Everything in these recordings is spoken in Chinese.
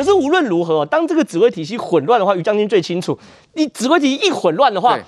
可是无论如何，当这个指挥体系混乱的话，于将军最清楚，你指挥体系一混乱的话。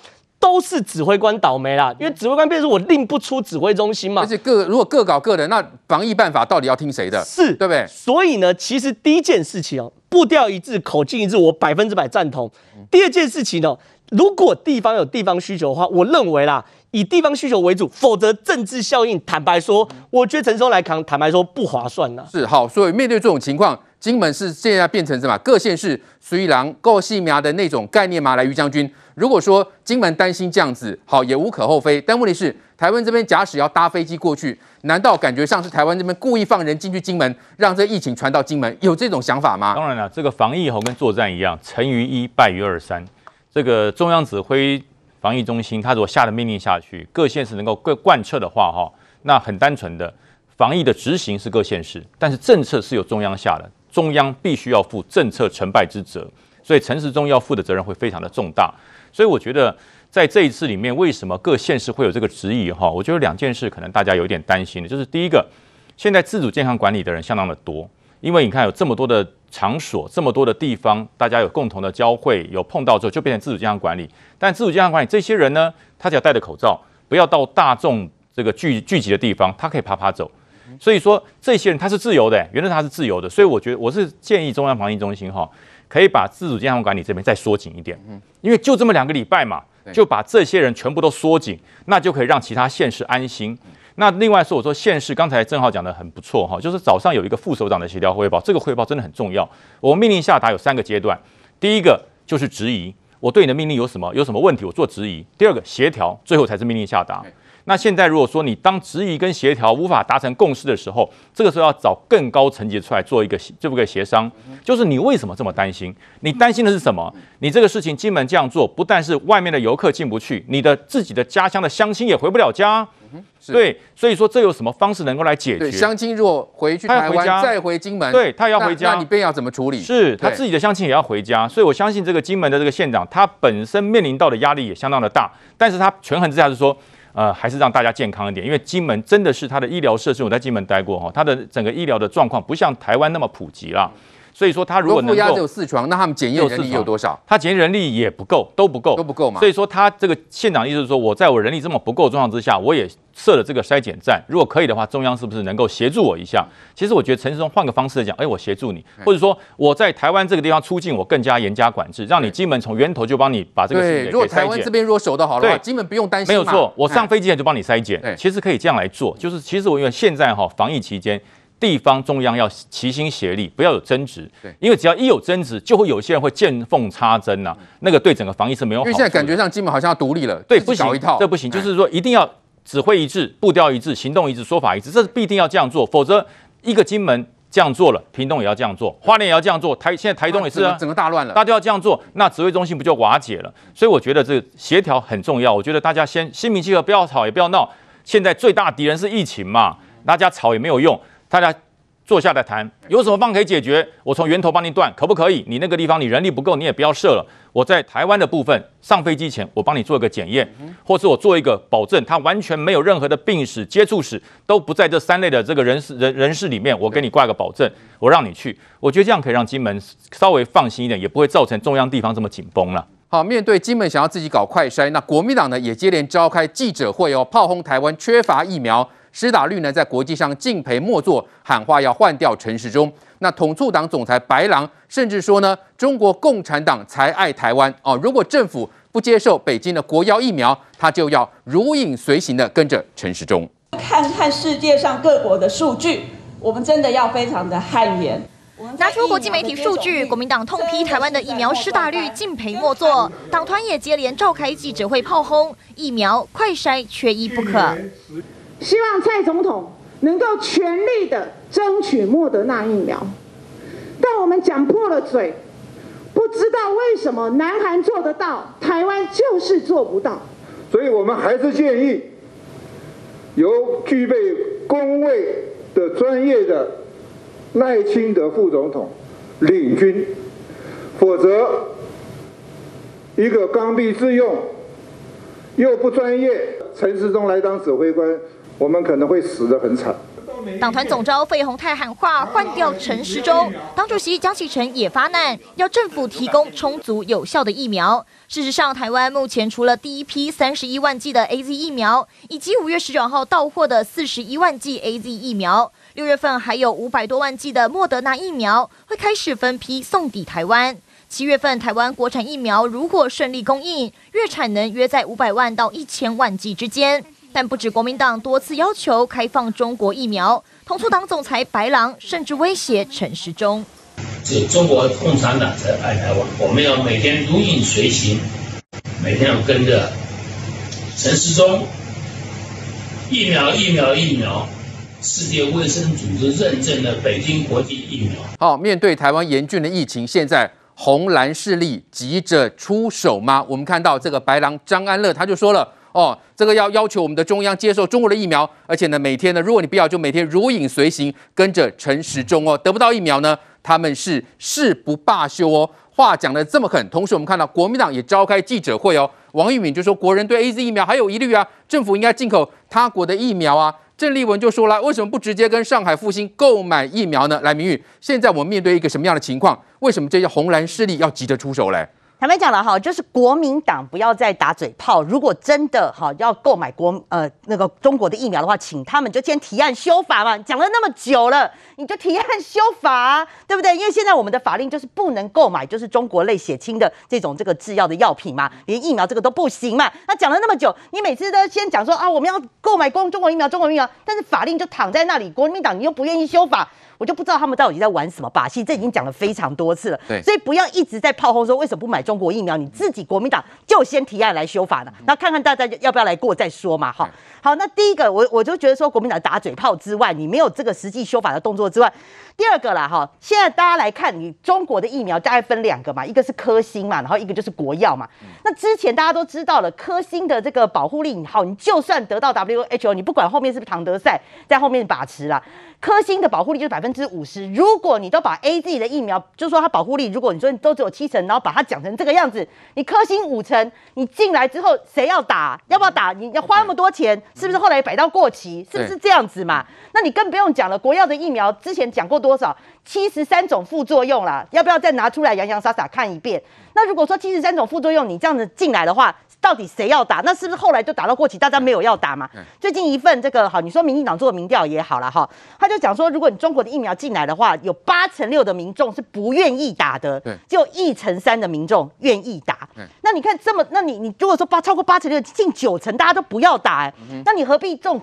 都是指挥官倒霉啦，因为指挥官变成我令不出指挥中心嘛。而且各如果各搞各的，那防疫办法到底要听谁的？是，对不对？所以呢，其实第一件事情哦，步调一致，口径一致，我百分之百赞同。第二件事情呢，如果地方有地方需求的话，我认为啦，以地方需求为主，否则政治效应，坦白说，我觉得陈时中来扛，坦白说不划算呐。是好，所以面对这种情况，金门是现在变成什么？各县市虽然够细苗的那种概念吗？来，于将军。如果说金门担心这样子，好也无可厚非。但问题是，台湾这边假使要搭飞机过去，难道感觉上是台湾这边故意放人进去金门，让这疫情传到金门？有这种想法吗？当然了，这个防疫吼跟作战一样，成于一，败于二三。这个中央指挥防疫中心，他如果下的命令下去，各县市能够贯贯彻的话，哈，那很单纯的防疫的执行是各县市，但是政策是由中央下的，中央必须要负政策成败之责，所以陈时中要负的责任会非常的重大。所以我觉得，在这一次里面，为什么各县市会有这个质疑？哈，我觉得两件事可能大家有点担心的，就是第一个，现在自主健康管理的人相当的多，因为你看有这么多的场所，这么多的地方，大家有共同的交汇，有碰到之后就变成自主健康管理。但自主健康管理这些人呢，他只要戴着口罩，不要到大众这个聚聚集的地方，他可以爬爬走。所以说，这些人他是自由的，原来他是自由的。所以我觉得，我是建议中央防疫中心哈。可以把自主健康管理这边再缩紧一点，因为就这么两个礼拜嘛，就把这些人全部都缩紧，那就可以让其他县市安心。那另外说，我说县市刚才郑浩讲的很不错哈，就是早上有一个副首长的协调汇报，这个汇报真的很重要。我们命令下达有三个阶段，第一个就是质疑，我对你的命令有什么有什么问题，我做质疑；第二个协调，最后才是命令下达。那现在如果说你当质疑跟协调无法达成共识的时候，这个时候要找更高层级出来做一个这么个协商，就是你为什么这么担心？你担心的是什么？你这个事情金门这样做，不但是外面的游客进不去，你的自己的家乡的乡亲也回不了家。对，所以说这有什么方式能够来解决？乡亲如果回去台湾再回金门，对他要回家，那你便要怎么处理？是他自己的乡亲也要回家，所以我相信这个金门的这个县长，他本身面临到的压力也相当的大，但是他权衡之下是说。呃，还是让大家健康一点，因为金门真的是它的医疗设施，我在金门待过哈，它的整个医疗的状况不像台湾那么普及了。所以说，他如果能够，只有四床，那他们检验人力有多少？他检验人力也不够，都不够，都不够嘛。所以说，他这个县长意思是说，我在我人力这么不够状况之下，我也设了这个筛检站。如果可以的话，中央是不是能够协助我一下？其实我觉得陈世忠换个方式来讲，哎，我协助你，或者说我在台湾这个地方出境，我更加严加管制，让你金门从源头就帮你把这个事情给。如果台湾这边如果守得好的话，金门不用担心。没有错，我上飞机前就帮你筛检。其实可以这样来做，就是其实我因为现在哈防疫期间。地方中央要齐心协力，不要有争执。对，因为只要一有争执，就会有些人会见缝插针呐、啊，那个对整个防疫是没有好。因为现在感觉上金门好像要独立了，对，不行，这不行，就是说一定要指挥一致、步调一致、行动一致、说法一致，这是必定要这样做，否则一个金门这样做了，屏东也要这样做，花莲也要这样做，台现在台东也是啊，整个大乱了，大家都要这样做，那指挥中心不就瓦解了？所以我觉得这个协调很重要。我觉得大家先心平气和，不要吵也不要闹。现在最大敌人是疫情嘛，大家吵也没有用，大家。坐下来谈，有什么方可以解决？我从源头帮你断，可不可以？你那个地方你人力不够，你也不要设了。我在台湾的部分上飞机前，我帮你做一个检验，或是我做一个保证，他完全没有任何的病史、接触史，都不在这三类的这个人士人人士里面，我给你挂个保证，我让你去。我觉得这样可以让金门稍微放心一点，也不会造成中央地方这么紧绷了。好，面对金门想要自己搞快筛，那国民党呢也接连召开记者会哦，炮轰台湾缺乏疫苗。施打率呢，在国际上敬陪末座，喊话要换掉陈时中。那统促党总裁白狼甚至说呢，中国共产党才爱台湾哦。如果政府不接受北京的国药疫苗，他就要如影随形的跟着陈时中。看看世界上各国的数据，我们真的要非常的汗颜。拿出国际媒体数据，国民党痛批台湾的疫苗施打率敬陪末座，党团也接连召开记者会炮轰疫苗快筛缺一不可。希望蔡总统能够全力的争取莫德纳疫苗，但我们讲破了嘴，不知道为什么南韩做得到，台湾就是做不到。所以我们还是建议由具备公卫的专业的赖清德副总统领军，否则一个刚愎自用又不专业陈时中来当指挥官。我们可能会死得很惨。党团总召费鸿泰喊话换掉陈时中，党主席江启臣也发难，要政府提供充足有效的疫苗。事实上，台湾目前除了第一批三十一万剂的 AZ 疫苗，以及五月十九号到货的四十一万剂 AZ 疫苗，六月份还有五百多万剂的莫德纳疫苗会开始分批送抵台湾。七月份台湾国产疫苗如果顺利供应，月产能约在五百万到一千万剂之间。但不止国民党多次要求开放中国疫苗，同促党总裁白狼甚至威胁陈时中。是中国共产党在爱台湾，我们要每天如影随形，每天要跟着陈时中。疫苗，疫苗，疫苗，世界卫生组织认证的北京国际疫苗。好，面对台湾严峻的疫情，现在红蓝势力急着出手吗？我们看到这个白狼张安乐他就说了，哦，这个要要求我们的中央接受中国的疫苗，而且呢，每天呢，如果你不要，就每天如影随形跟着陈时中哦，得不到疫苗呢？他们是誓不罢休哦，话讲得这么狠。同时，我们看到国民党也召开记者会哦，王玉敏就说国人对 AZ 疫苗还有疑虑啊，政府应该进口他国的疫苗啊。郑丽文就说了，为什么不直接跟上海复星购买疫苗呢？来，明玉，现在我们面对一个什么样的情况？为什么这些红蓝势力要急着出手嘞？坦白讲了哈，就是国民党不要再打嘴炮。如果真的哈要购买国呃那个中国的疫苗的话，请他们就先提案修法嘛。讲了那么久了，你就提案修法啊，对不对？因为现在我们的法令就是不能购买就是中国类血清的这种这个制药的药品嘛，连疫苗这个都不行嘛。那讲了那么久，你每次都先讲说啊，我们要购买中中国疫苗，中国疫苗，但是法令就躺在那里，国民党你又不愿意修法。我就不知道他们到底在玩什么把戏，这已经讲了非常多次了。对，所以不要一直在炮轰说为什么不买中国疫苗，你自己国民党就先提案来修法的，那看看大家要不要来过再说嘛。好，好，那第一个我我就觉得说国民党打嘴炮之外，你没有这个实际修法的动作之外，第二个啦哈，现在大家来看你中国的疫苗大概分两个嘛，一个是科兴嘛，然后一个就是国药嘛。那之前大家都知道了，科兴的这个保护力好，你就算得到 WHO，你不管后面是不是唐德赛在后面把持啦。科兴的保护力就是百分之五十，如果你都把 AZ 的疫苗，就是说它保护力，如果你说你都只有七成，然后把它讲成这个样子，你科兴五成，你进来之后谁要打？要不要打？你要花那么多钱，是不是后来摆到过期？是不是这样子嘛？那你更不用讲了，国药的疫苗之前讲过多少？七十三种副作用啦，要不要再拿出来洋洋洒洒看一遍？那如果说七十三种副作用，你这样子进来的话，到底谁要打？那是不是后来就打到过期，大家没有要打嘛？最近一份这个好，你说民进党做的民调也好了哈，他就讲说，如果你中国的疫苗进来的话，有八成六的民众是不愿意打的，对，只有一成三的民众愿意打。那你看这么，那你你如果说八超过八成六，近九成大家都不要打，欸，那你何必这种？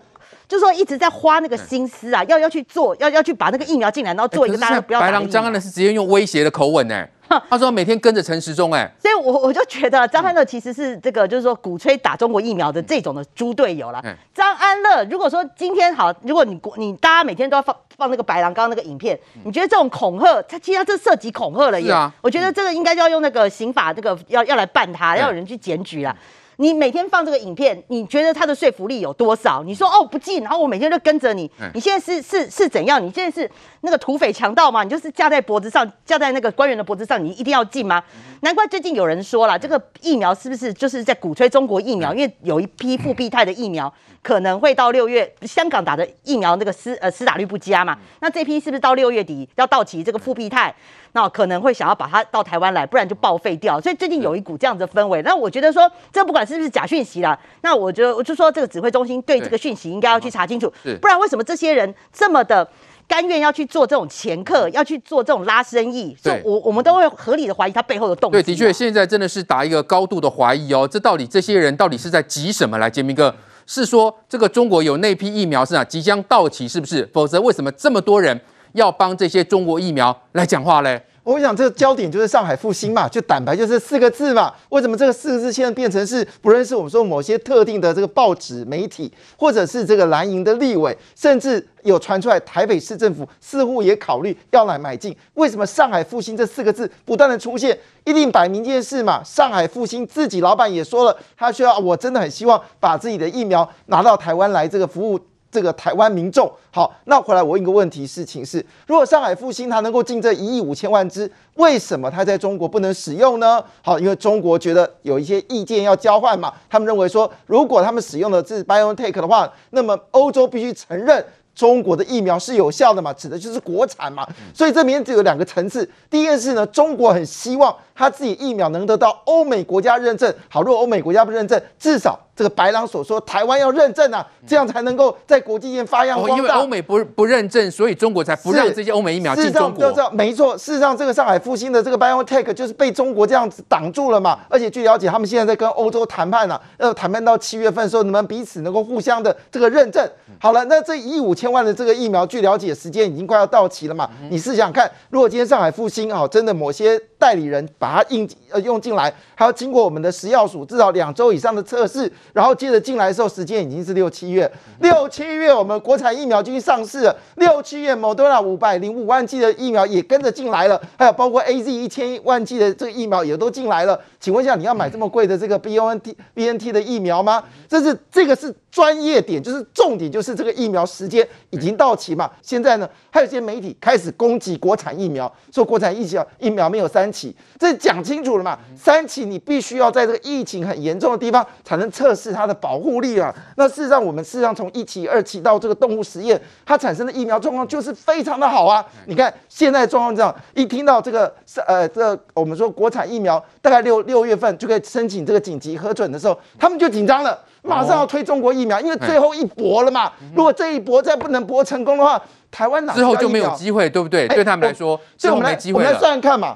就是说一直在花那个心思啊，要要去做，要要去把那个疫苗进来，然后做一个大家不要打。白狼张安的是直接用威胁的口吻呢，他说每天跟着陈时中哎，所以我我就觉得张安乐其实是这个就是说鼓吹打中国疫苗的这种的猪队友了。张安乐如果说今天好，如果你你大家每天都要放放那个白狼刚刚那个影片，你觉得这种恐吓，他其实他这涉及恐吓了耶。我觉得这个应该要用那个刑法这个要要来办他，要有人去检举了。你每天放这个影片，你觉得它的说服力有多少？你说哦不进，然后我每天就跟着你。你现在是是是怎样？你现在是那个土匪强盗吗？你就是架在脖子上，架在那个官员的脖子上，你一定要进吗？难怪最近有人说了，这个疫苗是不是就是在鼓吹中国疫苗？因为有一批复必泰的疫苗可能会到六月，香港打的疫苗那个施呃施打率不佳嘛，那这批是不是到六月底要到期？这个复必泰？那可能会想要把它到台湾来，不然就报废掉。所以最近有一股这样的氛围。那我觉得说，这不管是不是假讯息啦，那我觉得我就说这个指挥中心对这个讯息应该要去查清楚，不然为什么这些人这么的甘愿要去做这种掮客，要去做这种拉生意？所以我我们都会合理的怀疑他背后的动机。对，的确，现在真的是打一个高度的怀疑哦。这到底这些人到底是在急什么？来，洁民哥是说这个中国有那批疫苗是啊即将到期，是不是？否则为什么这么多人？要帮这些中国疫苗来讲话嘞？我想这个焦点就是上海复兴嘛，就坦白就是四个字嘛。为什么这个四个字现在变成是不论是我们说某些特定的这个报纸媒体，或者是这个蓝营的立委，甚至有传出来台北市政府似乎也考虑要来买进？为什么上海复兴这四个字不断的出现？一定摆明件事嘛。上海复兴自己老板也说了，他需要，我真的很希望把自己的疫苗拿到台湾来这个服务。这个台湾民众好，那回来我问一个问题，事情是，如果上海复兴它能够进这一亿五千万支，为什么它在中国不能使用呢？好，因为中国觉得有一些意见要交换嘛，他们认为说，如果他们使用的是 BioNTech 的话，那么欧洲必须承认。中国的疫苗是有效的嘛，指的就是国产嘛。所以这里面只有两个层次。第一件事呢，中国很希望他自己疫苗能得到欧美国家认证。好，如果欧美国家不认证，至少这个白狼所说，台湾要认证啊，这样才能够在国际间发扬光大。哦，因为欧美不不认证，所以中国才不让这些欧美疫苗进中国。事实上，没错，事实上这个上海复兴的这个 BioNTech 就是被中国这样子挡住了嘛。而且据了解，他们现在在跟欧洲谈判呢，要谈判到七月份的时候，你们彼此能够互相的这个认证。好了，那这一亿五千万的这个疫苗，据了解时间已经快要到期了嘛。你试想看，如果今天上海复兴啊，真的某些代理人把它印呃用进来，还要经过我们的食药署至少两周以上的测试，然后接着进来的时候，时间已经是六七月。六七月我们国产疫苗就已经上市了，六七月 Moderna 五百零五万剂的疫苗也跟着进来了，还有包括 AZ 一千万剂的这个疫苗也都进来了。请问一下，你要买这么贵的这个 BNT BNT 的疫苗吗？这是这个是专业点，就是重点，就是这个疫苗时间已经到期嘛。现在呢，还有些媒体开始攻击国产疫苗，说国产疫苗疫苗没有三期，这讲清楚了嘛？三期你必须要在这个疫情很严重的地方才能测试它的保护力啊。那事实上，我们事实上从一期、二期到这个动物实验，它产生的疫苗状况就是非常的好啊。你看现在状况这样，一听到这个是呃这个、我们说国产疫苗大概六六月份就可以申请这个紧急核准的时候，他们就紧张了。马上要推中国疫苗，因为最后一搏了嘛。如果这一搏再不能搏成功的话，台湾哪之后就没有机会，对不对？对他们来说，所以我们来我们来算算看嘛。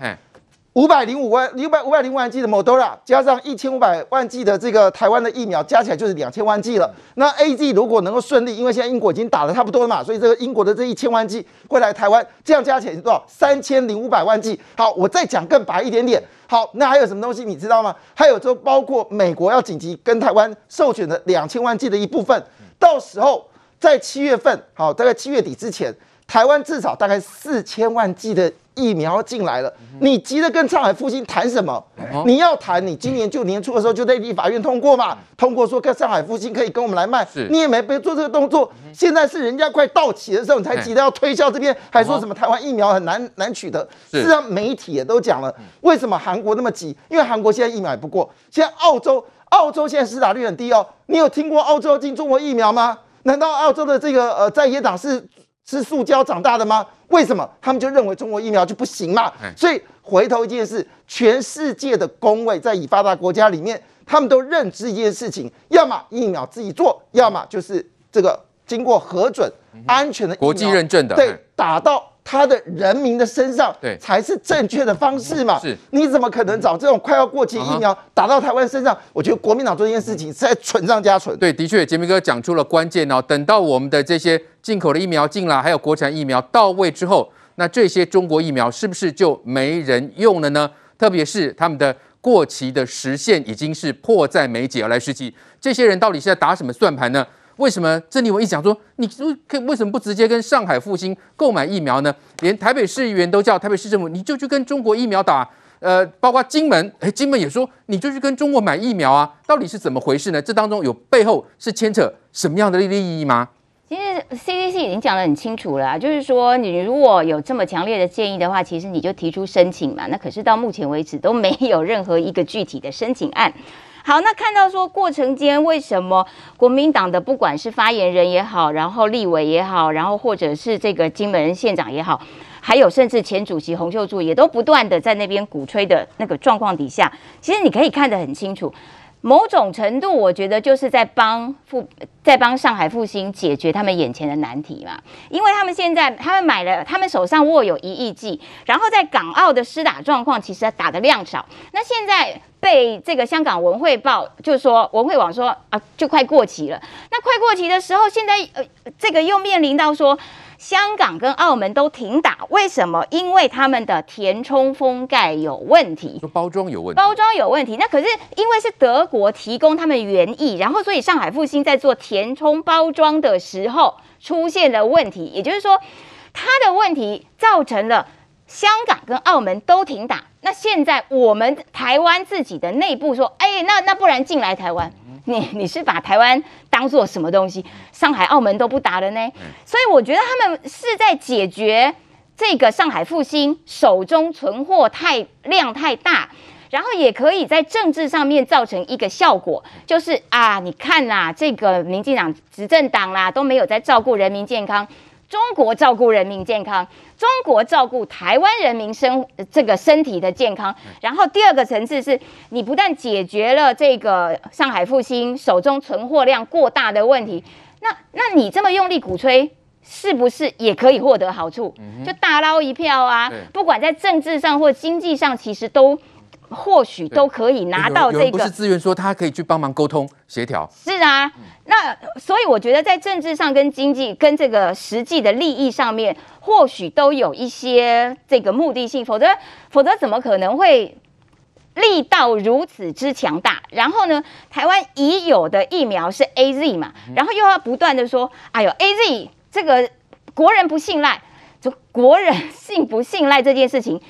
五百零五万五百五百零五万剂的 Moderna 加上一千五百万剂的这个台湾的疫苗，加起来就是两千万剂了。那 AZ 如果能够顺利，因为现在英国已经打得差不多了嘛，所以这个英国的这一千万剂会来台湾，这样加起来是多少？三千零五百万剂。好，我再讲更白一点点。好，那还有什么东西你知道吗？还有就包括美国要紧急跟台湾授权的两千万剂的一部分，到时候在七月份，好，大概七月底之前，台湾至少大概四千万剂的。疫苗进来了，你急着跟上海复兴谈什么？你要谈，你今年就年初的时候就在立法院通过嘛，通过说跟上海复兴可以跟我们来卖，你也没被做这个动作。现在是人家快到期的时候，你才急着要推销这边，还说什么台湾疫苗很难难取得。事实上，媒体也都讲了，为什么韩国那么急？因为韩国现在疫苗也不过，现在澳洲，澳洲现在施打率很低哦。你有听过澳洲进中国疫苗吗？难道澳洲的这个呃在野党是？吃塑胶长大的吗？为什么他们就认为中国疫苗就不行嘛？所以回头一件事，全世界的工位在已发达国家里面，他们都认知一件事情：要么疫苗自己做，要么就是这个经过核准、安全的国际认证的，对，打到。他的人民的身上，对，才是正确的方式嘛？是，你怎么可能找这种快要过期疫苗打到台湾身上？我觉得国民党做这件事情是在蠢上加蠢。对，的确，杰明哥讲出了关键哦。等到我们的这些进口的疫苗进来，还有国产疫苗到位之后，那这些中国疫苗是不是就没人用了呢？特别是他们的过期的时限已经是迫在眉睫而来时期，这些人到底是在打什么算盘呢？为什么郑丽文一讲说，你可为什么不直接跟上海复星购买疫苗呢？连台北市议员都叫台北市政府，你就去跟中国疫苗打。呃，包括金门，哎，金门也说，你就去跟中国买疫苗啊。到底是怎么回事呢？这当中有背后是牵扯什么样的利益吗？其实 CDC 已经讲得很清楚了，就是说你如果有这么强烈的建议的话，其实你就提出申请嘛。那可是到目前为止都没有任何一个具体的申请案。好，那看到说过程间为什么国民党的不管是发言人也好，然后立委也好，然后或者是这个金门县长也好，还有甚至前主席洪秀柱也都不断的在那边鼓吹的那个状况底下，其实你可以看得很清楚，某种程度我觉得就是在帮复在帮上海复星解决他们眼前的难题嘛，因为他们现在他们买了，他们手上握有一亿剂，然后在港澳的施打状况其实打的量少，那现在。被这个香港文汇报就是说文汇网说啊，就快过期了。那快过期的时候，现在呃，这个又面临到说香港跟澳门都停打，为什么？因为他们的填充封盖有问题，包装有问题，包装有问题。那可是因为是德国提供他们原意，然后所以上海复星在做填充包装的时候出现了问题，也就是说，它的问题造成了香港跟澳门都停打。那现在我们台湾自己的内部说，哎，那那不然进来台湾，你你是把台湾当做什么东西？上海、澳门都不打了呢？所以我觉得他们是在解决这个上海复兴手中存货太量太大，然后也可以在政治上面造成一个效果，就是啊，你看啦，这个民进党执政党啦都没有在照顾人民健康，中国照顾人民健康，中国照顾台湾人民生这个身体的健康。然后第二个层次是，你不但解决了这个上海复兴手中存货量过大的问题，那那你这么用力鼓吹。是不是也可以获得好处？就大捞一票啊！不管在政治上或经济上，其实都或许都可以拿到这个。不是资源说他可以去帮忙沟通协调。是啊，那所以我觉得在政治上跟经济跟这个实际的利益上面，或许都有一些这个目的性。否则，否则怎么可能会力道如此之强大？然后呢，台湾已有的疫苗是 AZ 嘛，然后又要不断的说，哎呦 AZ。这个国人不信赖，就国人信不信赖这件事情，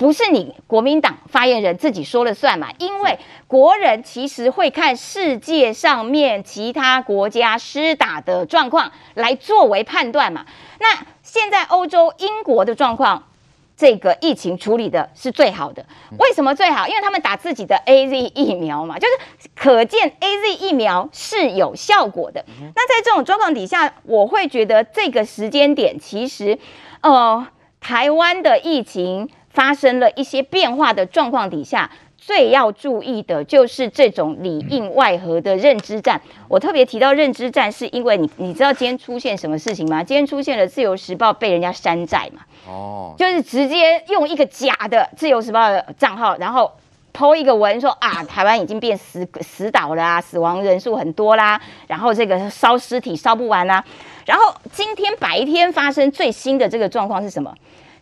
不是你国民党发言人自己说了算嘛？因为国人其实会看世界上面其他国家施打的状况来作为判断嘛。那现在欧洲英国的状况。这个疫情处理的是最好的，为什么最好？因为他们打自己的 AZ 疫苗嘛，就是可见 AZ 疫苗是有效果的。那在这种状况底下，我会觉得这个时间点其实，呃，台湾的疫情发生了一些变化的状况底下。最要注意的就是这种里应外合的认知战。我特别提到认知战，是因为你你知道今天出现什么事情吗？今天出现了《自由时报》被人家山寨嘛？哦，就是直接用一个假的《自由时报》的账号，然后 po 一个文说啊，台湾已经变死死岛了啊，死亡人数很多啦，然后这个烧尸体烧不完啦。然后今天白天发生最新的这个状况是什么？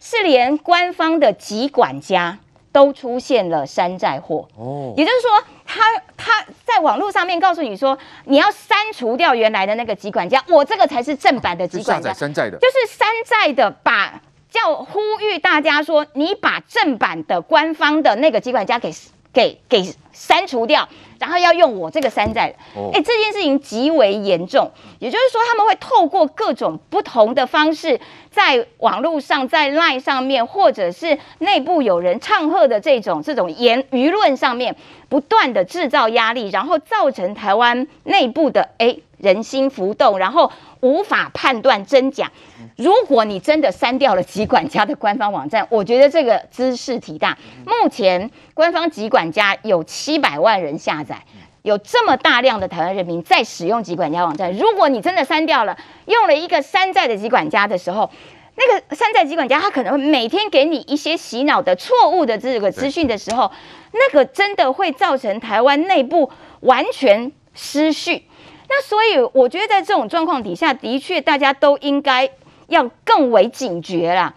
是连官方的疾管家。都出现了山寨货哦，也就是说他，他他在网络上面告诉你说，你要删除掉原来的那个疾管家，我这个才是正版的疾管家，山寨的，就是山寨的，把叫呼吁大家说，你把正版的官方的那个疾管家给给给删除掉。然后要用我这个山寨，哎，这件事情极为严重。也就是说，他们会透过各种不同的方式，在网络上、在 LINE 上面，或者是内部有人唱和的这种这种言舆论上面，不断的制造压力，然后造成台湾内部的哎人心浮动，然后无法判断真假。如果你真的删掉了疾管家的官方网站，我觉得这个兹事体大。目前官方疾管家有七百万人下载，有这么大量的台湾人民在使用集管家网站。如果你真的删掉了，用了一个山寨的集管家的时候，那个山寨集管家他可能会每天给你一些洗脑的错误的这个资讯的时候，那个真的会造成台湾内部完全失序。那所以我觉得在这种状况底下，的确大家都应该。要更为警觉啦，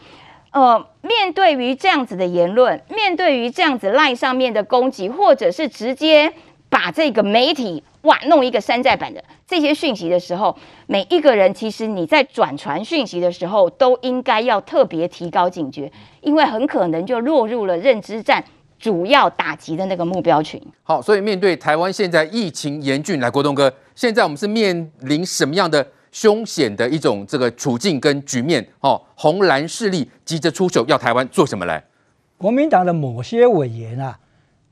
呃，面对于这样子的言论，面对于这样子 LINE 上面的攻击，或者是直接把这个媒体哇弄一个山寨版的这些讯息的时候，每一个人其实你在转传讯息的时候，都应该要特别提高警觉，因为很可能就落入了认知战主要打击的那个目标群。好，所以面对台湾现在疫情严峻，来国栋哥，现在我们是面临什么样的？凶险的一种这个处境跟局面，哦，红蓝势力急着出手要台湾做什么来？国民党的某些委员啊，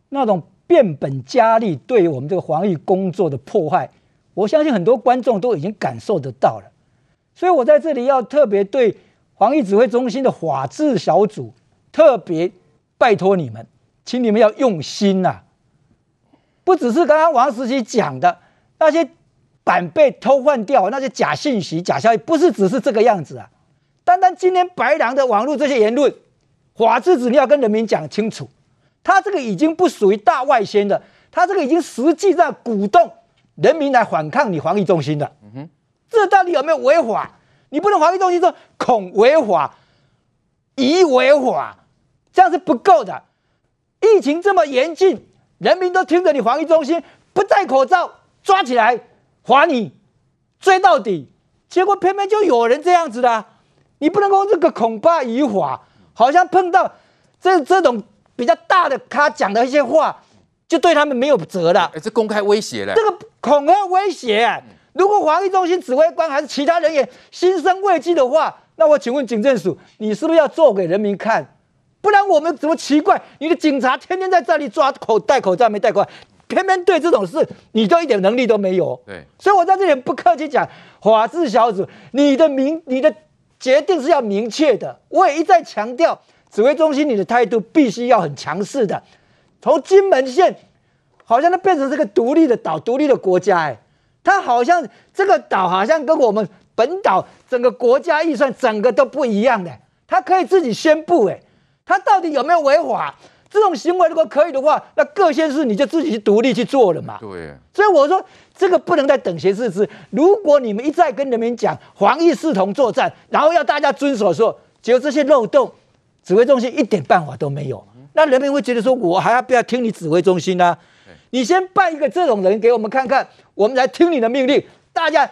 那种变本加厉对我们这个防疫工作的破坏，我相信很多观众都已经感受得到了。所以我在这里要特别对防疫指挥中心的法制小组特别拜托你们，请你们要用心呐、啊，不只是刚刚王时齐讲的那些。板被偷换掉，那些假信息、假消息，不是只是这个样子啊！单单今天白狼的网络这些言论，法制指你要跟人民讲清楚，他这个已经不属于大外宣的，他这个已经实际上鼓动人民来反抗你防疫中心的。嗯哼，这到底有没有违法？你不能防疫中心说恐违法、疑违法，这样是不够的。疫情这么严峻，人民都听着你防疫中心不戴口罩，抓起来。罚你追到底，结果偏偏就有人这样子的，你不能够这个恐怕疑法，好像碰到这这种比较大的咖讲的一些话，就对他们没有责了。这公开威胁了，这个恐吓威胁。如果防疫中心指挥官还是其他人员心生畏惧的话，那我请问警政署，你是不是要做给人民看？不然我们怎么奇怪？你的警察天天在这里抓口戴口罩没戴过，偏偏对这种事你都一点能力都没有。对，所以我在这里不客气讲，法制小组，你的明你的决定是要明确的。我也一再强调，指挥中心你的态度必须要很强势的。从金门县，好像它变成这个独立的岛、独立的国家，哎，它好像这个岛好像跟我们本岛整个国家预算整个都不一样的，它可以自己宣布，哎。它到底有没有违法？这种行为如果可以的话，那各县市你就自己去独立去做了嘛。对。所以我说这个不能再等闲视之。如果你们一再跟人民讲防疫视同作战，然后要大家遵守的时候，结果这些漏洞，指挥中心一点办法都没有，那人民会觉得说，我还要不要听你指挥中心呢、啊？你先办一个这种人给我们看看，我们来听你的命令。大家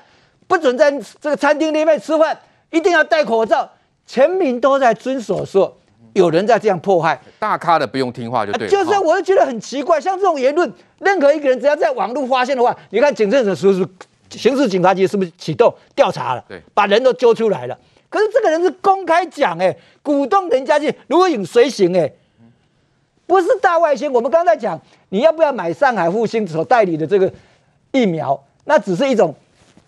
不准在这个餐厅里面吃饭，一定要戴口罩，全民都在遵守说。有人在这样迫害大咖的，不用听话就对了。就是，我就觉得很奇怪，像这种言论，任何一个人只要在网络发现的话，你看警政署是不是刑事警察局是不是启动调查了？对，把人都揪出来了。可是这个人是公开讲，哎，鼓动人家去如影随形，哎，不是大外宣。我们刚才讲，你要不要买上海复兴所代理的这个疫苗？那只是一种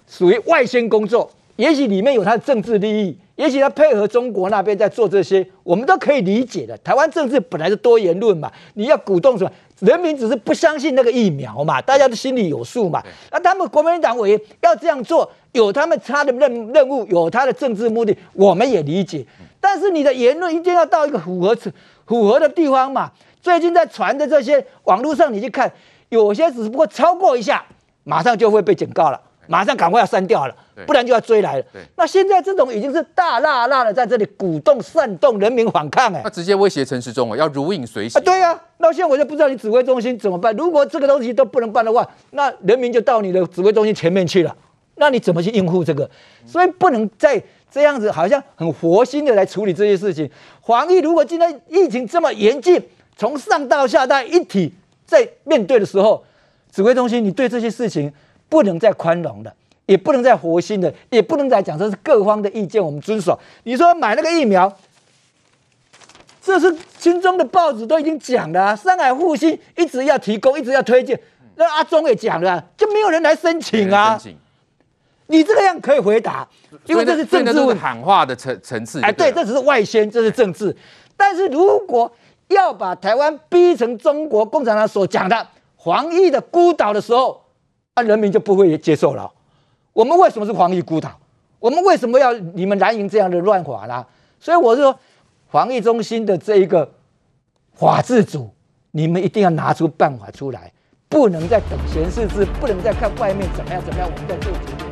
属于外宣工作，也许里面有他的政治利益。也许他配合中国那边在做这些，我们都可以理解的。台湾政治本来是多言论嘛，你要鼓动什么？人民只是不相信那个疫苗嘛，大家的心里有数嘛。那他们国民党委员要这样做，有他们他的任任务，有他的政治目的，我们也理解。但是你的言论一定要到一个符合符合的地方嘛。最近在传的这些网络上，你去看，有些只不过超过一下，马上就会被警告了，马上赶快要删掉了。不然就要追来了。那现在这种已经是大辣辣的在这里鼓动煽动人民反抗哎，那直接威胁陈时中啊，要如影随形。啊，对呀、啊。那现在我就不知道你指挥中心怎么办。如果这个东西都不能办的话，那人民就到你的指挥中心前面去了。那你怎么去应付这个？所以不能再这样子，好像很佛心的来处理这些事情。防疫如果今天疫情这么严峻，从上到下大家一体在面对的时候，指挥中心你对这些事情不能再宽容了。也不能再活心的，也不能再讲这是各方的意见，我们遵守。你说买那个疫苗，这是新中的报纸都已经讲了啊。上海复兴一直要提供，一直要推荐，那阿中也讲了，就没有人来申请啊。申请，你这个样可以回答，因为这是政治问题，喊话的层层次。哎，对，这只是外宣，这是政治。但是如果要把台湾逼成中国共产党所讲的防疫的孤岛的时候，那人民就不会接受了。我们为什么是防疫孤岛？我们为什么要你们蓝营这样的乱法呢？所以我是说，防疫中心的这一个法治组，你们一定要拿出办法出来，不能再等闲视之，不能再看外面怎么样怎么样，我们在做决定。